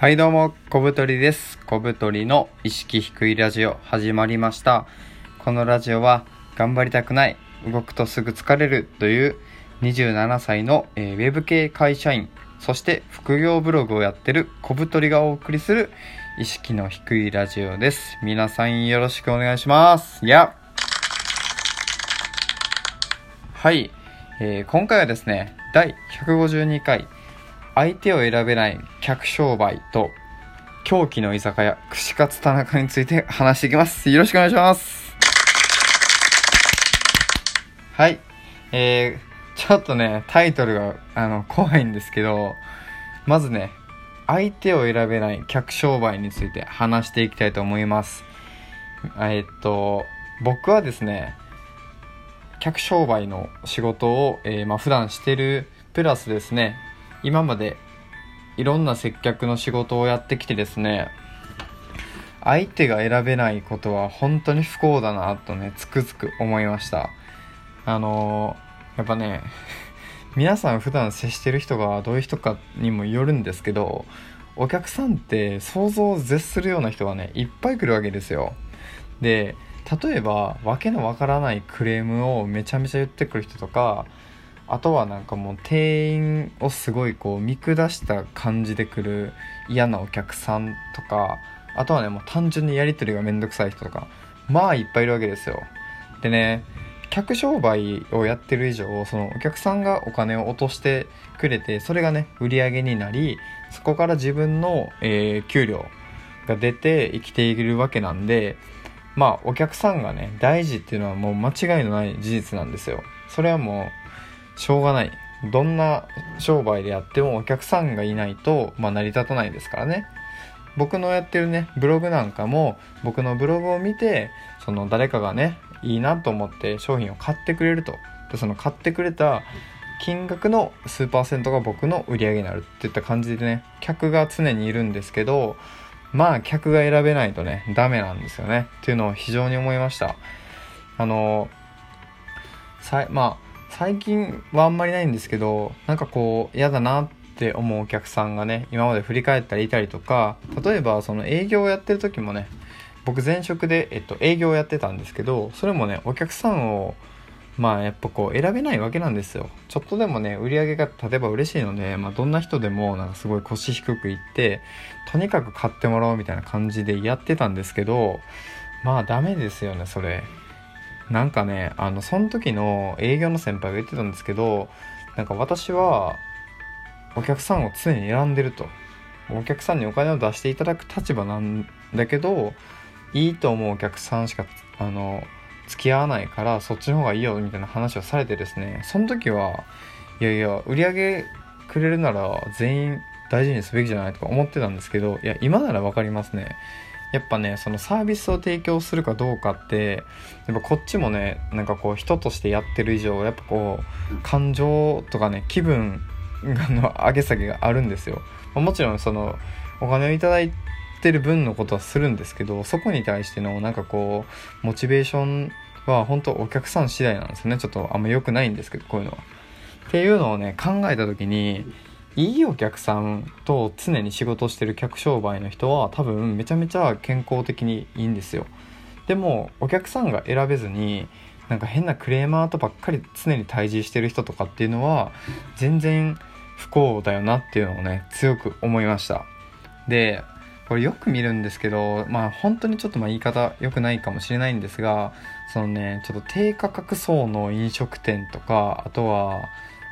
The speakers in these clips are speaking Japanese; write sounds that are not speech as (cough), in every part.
はいどうも、小太りです。小太りの意識低いラジオ始まりました。このラジオは頑張りたくない、動くとすぐ疲れるという27歳の、えーウェブ系会社員、そして副業ブログをやってる小太りがお送りする意識の低いラジオです。皆さんよろしくお願いします。いや。はい、えー今回はですね、第152回相手を選べない客商売と狂気の居酒屋串カツ田中について話していきます。よろしくお願いします。はい。えー、ちょっとねタイトルがあの怖いんですけどまずね相手を選べない客商売について話していきたいと思います。えーっと僕はですね客商売の仕事を、えーまあ、普段してるプラスですね今までいろんな接客の仕事をやってきてですね相手が選べないことは本当に不幸だなとねつくづく思いました。あのーやっぱね皆さん普段接してる人がどういう人かにもよるんですけどお客さんって想像を絶するような人がねいっぱい来るわけですよ。で例えば訳のわからないクレームをめちゃめちゃ言ってくる人とかあとはなんかもう店員をすごいこう見下した感じで来る嫌なお客さんとかあとはねもう単純にやり取りがめんどくさい人とかまあいっぱいいるわけですよ。でね客商売をやってる以上そのお客さんがお金を落としてくれてそれがね売り上げになりそこから自分の、えー給料が出て生きているわけなんでまあお客さんがね大事っていうのはもう間違いのない事実なんですよ。それはもうしょうがない。どんな商売でやってもお客さんがいないと、まあ、成り立たないですからね。僕のやってるねブログなんかも僕のブログを見てその誰かがねいいなと思って商品を買ってくれると。でその買ってくれた金額の数パーセントが僕の売り上げになるっていった感じでね客が常にいるんですけどまあ客が選べないとねダメなんですよね。っていうのを非常に思いました。あのさまあ最近はあんまりないんですけどなんかこう嫌だなって思うお客さんがね今まで振り返ったりいたりとか例えばその営業をやってる時もね僕前職で、えっと、営業をやってたんですけどそれもねお客さんをまあやっぱこう選べないわけなんですよ。ちょっとでもね売り上げが例えば嬉しいので、まあ、どんな人でもなんかすごい腰低くいってとにかく買ってもらおうみたいな感じでやってたんですけどまあダメですよねそれ。なんかねあのその時の営業の先輩が言ってたんですけどなんか私はお客さんを常に選んでると。お客さんにお金を出していただく立場なんだけどいいと思うお客さんしかあの付き合わないからそっちの方がいいよみたいな話をされてですね。その時はいやいや売り上げくれるなら全員大事にすべきじゃないとか思ってたんですけどいや今なら分かりますね。やっぱねそのサービスを提供するかどうかってやっぱこっちもねなんかこう人としてやってる以上やっぱこう感情とかね気分の上げ下げがあるんですよ、まもちろんそのお金をいただいてる分のことはするんですけどそこに対してのなんかこうモチベーションは本当お客さん次第なんですよねちょっとあんま良くないんですけどこういうのは。っていうのをね考えた時にいいお客さんと常に仕事してる客商売の人は多分めちゃめちゃ健康的にいいんですよ。でもお客さんが選べずになんか変なクレーマーとばっかり常に対峙してる人とかっていうのは全然不幸だよなっていうのをね強く思いました。でこれよく見るんですけどまあ本当にちょっとまあ言い方良くないかもしれないんですがそのねちょっと低価格層の飲食店とかあとは、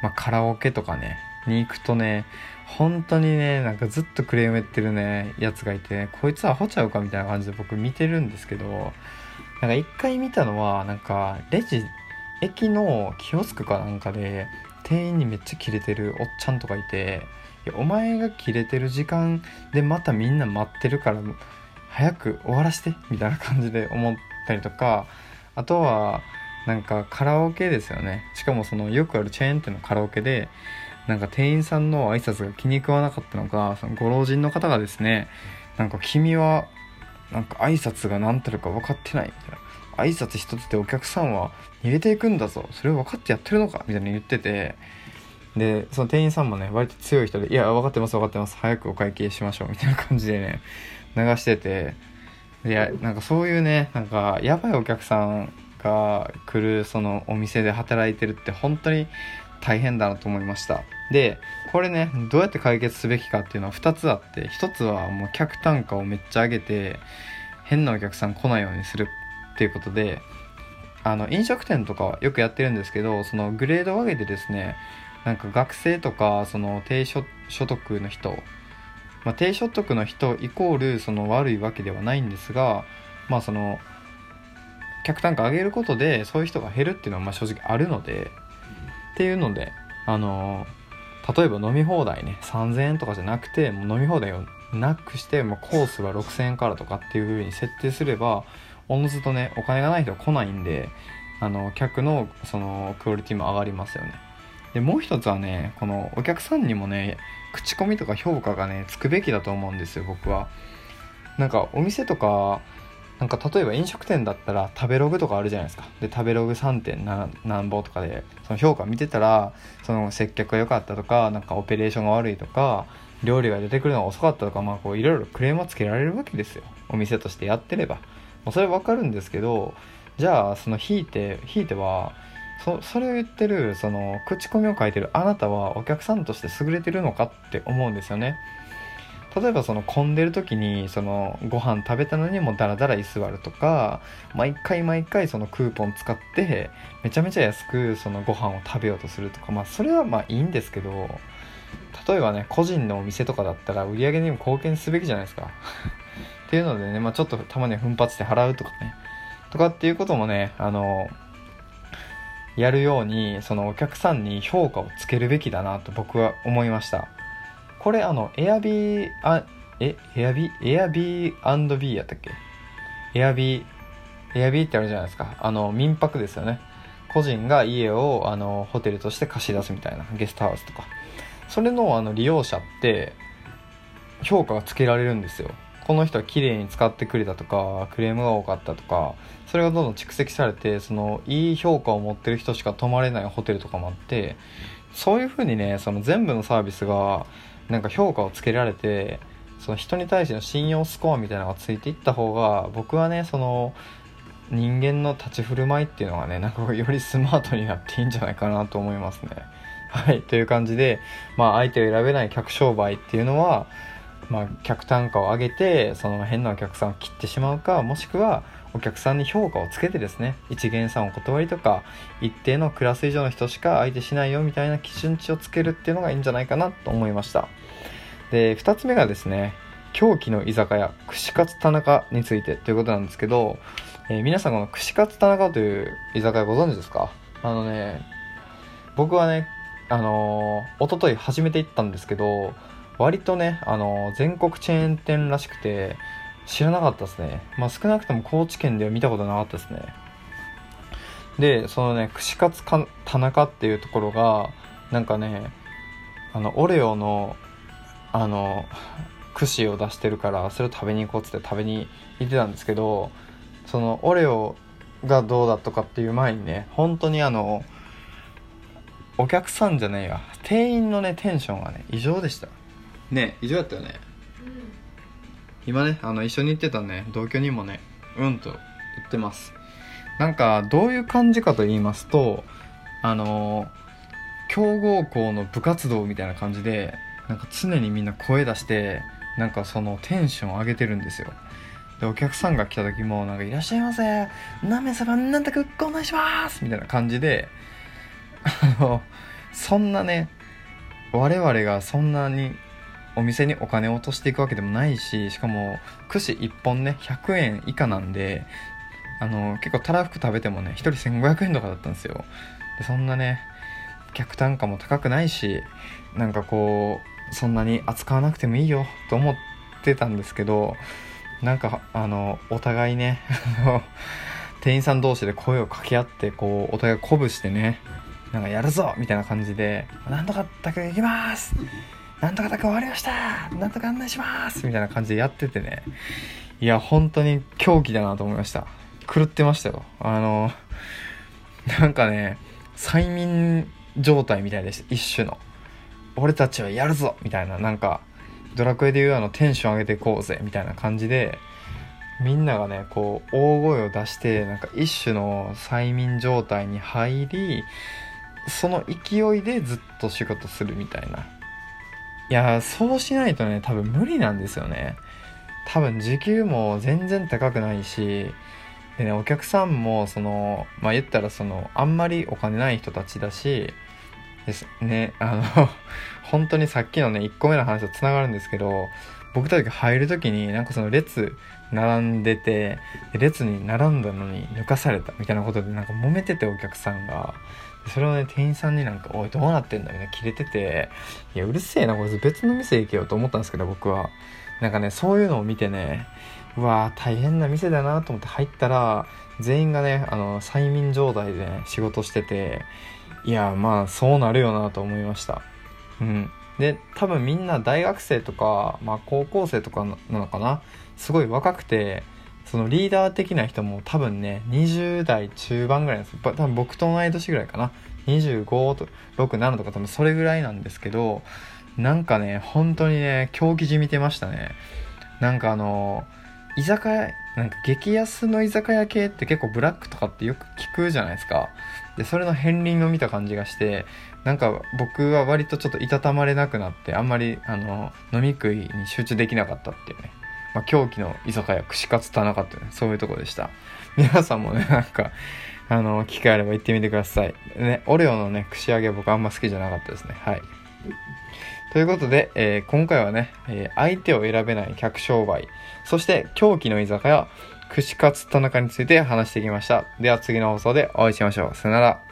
まあ、カラオケとかねに行くとね本当にねなんかずっとクレーム言ってるねやつがいてこいつアホちゃうかみたいな感じで僕見てるんですけどなんか一回見たのはなんかレジ駅のキオスクかなんかで店員にめっちゃキレてるおっちゃんとかいていやお前がキレてる時間でまたみんな待ってるから早く終わらしてみたいな感じで思ったりとかあとはなんかカラオケですよね。しかもそのよくあるチェーン店のカラオケでなんか店員さんの挨拶が気に食わなかったのかそのご老人の方がですねなんか君はなんか挨拶が何たるか分かってないみたいな。挨拶一つでお客さんは逃げていくんだぞ。それを分かってやってるのかみたいな言ってて。でその店員さんもね割と強い人で「いや分かってます分かってます。早くお会計しましょう」みたいな感じでね流してて。いやなんかそういうねなんかやばいお客さんが来るそのお店で働いてるって本当に大変だなと思いました。でこれねどうやって解決すべきかっていうのは2つあって1つはもう客単価をめっちゃ上げて変なお客さん来ないようにするっていうことであの飲食店とかはよくやってるんですけどそのグレードを上げてですねなんか学生とかその低所得の人、まあ、低所得の人イコールその悪いわけではないんですがまあその客単価上げることでそういう人が減るっていうのはま正直あるのでっていうのであの例えば飲み放題ね3000円とかじゃなくてもう飲み放題をなくしてもうコースは6000円からとかっていう風に設定すればおのずとねお金がない人は来ないんであの客のそのクオリティも上がりますよね。でもう一つはねこのお客さんにもね口コミとか評価がねつくべきだと思うんですよ僕は。なんかお店とかなんか例えば飲食店だったら食べログとかあるじゃないですか。で食べログ3点何ぼとかでその評価見てたらその接客が良かったとかなんかオペレーションが悪いとか料理が出てくるのが遅かったとかまあこういろいろクレームをつけられるわけですよ。お店としてやってれば、まあ、それわかるんですけどじゃあその引いて引いてはそそれを言ってるその口コミを書いてるあなたはお客さんとして優れてるのかって思うんですよね。例えばその混んでる時にそのご飯食べたのにもダラダラ居座るとか毎回毎回そのクーポン使ってめちゃめちゃ安くそのご飯を食べようとするとかまあそれはまあいいんですけど例えばね個人のお店とかだったら売り上げにも貢献すべきじゃないですか。(laughs) っていうのでね、まあ、ちょっとたまに奮発して払うとかね。とかっていうこともねあのやるようにそのお客さんに評価をつけるべきだなと僕は思いました。これあの、エアビー、あ、え、エアビー、エアビービーやったっけ？エアビー、エアビーってあるじゃないですか。あの、民泊ですよね。個人が家を、あの、ホテルとして貸し出すみたいな、ゲストハウスとか。それの、あの、利用者って、評価がつけられるんですよ。この人は綺麗に使ってくれたとか、クレームが多かったとか、それがどんどん蓄積されて、その、いい評価を持ってる人しか泊まれないホテルとかもあって、そういう風にね、その全部のサービスが、なんか評価をつけられてその人に対しての信用スコアみたいなのがついていった方が僕はねその人間の立ち振る舞いっていうのがねなんかよりスマートになっていいんじゃないかなと思いますね。はいという感じで、まあ、相手を選べない客商売っていうのは、まあ、客単価を上げてその変なお客さんを切ってしまうかもしくはお客さんに評価をつけてですね一元さんお断りとか一定のクラス以上の人しか相手しないよみたいな基準値をつけるっていうのがいいんじゃないかなと思いました。で2つ目がですね狂気の居酒屋串カツ田中についてということなんですけど、えー、皆さんこの串カツ田中という居酒屋ご存知ですか？あのね僕はねあのー、一昨日初めて行ったんですけど割とね、あの、全国チェーン店らしくて知らなかったですね。まあ、少なくとも高知県では見たことなかったですね。で、そのね、串カツか田中っていうところが、なんかね、あの、オレオの、あの、串を出してるから、それを食べに行こうっつって食べに行ってたんですけど、その、オレオがどうだとかっていう前にね、本当にあの、お客さんじゃねえや、店員のね、テンションがね、異常でした。ね異常やったよね。今ねあの一緒に行ってたね。同居にもねうんと言ってます。なんかどういう感じかと言いますとあの強豪校の部活動みたいな感じでなんか常にみんな声出してなんかそのテンション上げてるんですよ。でお客さんが来た時もなんか「いらっしゃいませ。なめさばなんとかお願いします」みたいな感じであのそんなね我々がそんなにお店にお金を落としていくわけでもないししかも串1本ね100円以下なんであの結構たらふく食べてもね1人1500円とかだったんですよでそんなね客単価も高くないしなんかこうそんなに扱わなくてもいいよと思ってたんですけどなんかあのお互いね (laughs) 店員さん同士で声を掛け合ってこうお互い鼓舞してねなんかやるぞみたいな感じで「なんとかだけ行きます!」なんとかだか終わりましたなんとか案内しますみたいな感じでやっててね。いや、本当に狂気だなと思いました。狂ってましたよ。あの、なんかね、催眠状態みたいでした一種の俺たちはやるぞみたいななんかドラクエでいうあのテンション上げていこうぜみたいな感じでみんながねこう大声を出してなんか一種の催眠状態に入りその勢いでずっと仕事するみたいないやそうしないとね多分無理なんですよね。多分時給も全然高くないしでねお客さんもそのまあ言ったらそのあんまりお金ない人たちだしですねあの (laughs) 本当にさっきのね1個目の話とつながるんですけど僕たちが入る時になんかその列並んでて列に並んだのに抜かされたみたいなことでなんか揉めててお客さんが。それをね店員さんになんか「おいどうなってんだ」みたいな切れてて「いやうるせえなこいつ別の店行けよ」と思ったんですけど僕は。なんかねそういうのを見てねうわー大変な店だなと思って入ったら全員がねあの催眠状態で、ね、仕事してていやまあそうなるよなと思いました。うん。で多分みんな大学生とか、まあ、高校生とかなのかなすごい若くてそのリーダー的な人も多分ね20代中盤ぐらいなんです多分僕と同い年ぐらいかな。25と67とか多分それぐらいなんですけどなんかね本当にね狂気じみてましたね。なんかあの居酒屋なんか激安の居酒屋系って結構ブラックとかってよく聞くじゃないですか。でそれの片鱗を見た感じがしてなんか僕は割とちょっといたたまれなくなってあんまりあの飲み食いに集中できなかったっていうね、まあ、狂気の居酒屋串カツ田中っていうねそういうとこでした皆さんもね (laughs) なんかあの機会あれば行ってみてくださいねオレオのね串揚げ僕あんま好きじゃなかったですねはいということで、えー、今回はね、えー、相手を選べない客商売、そして狂気の居酒屋、串カツ田中について話してきました。では次の放送でお会いしましょう。さよなら。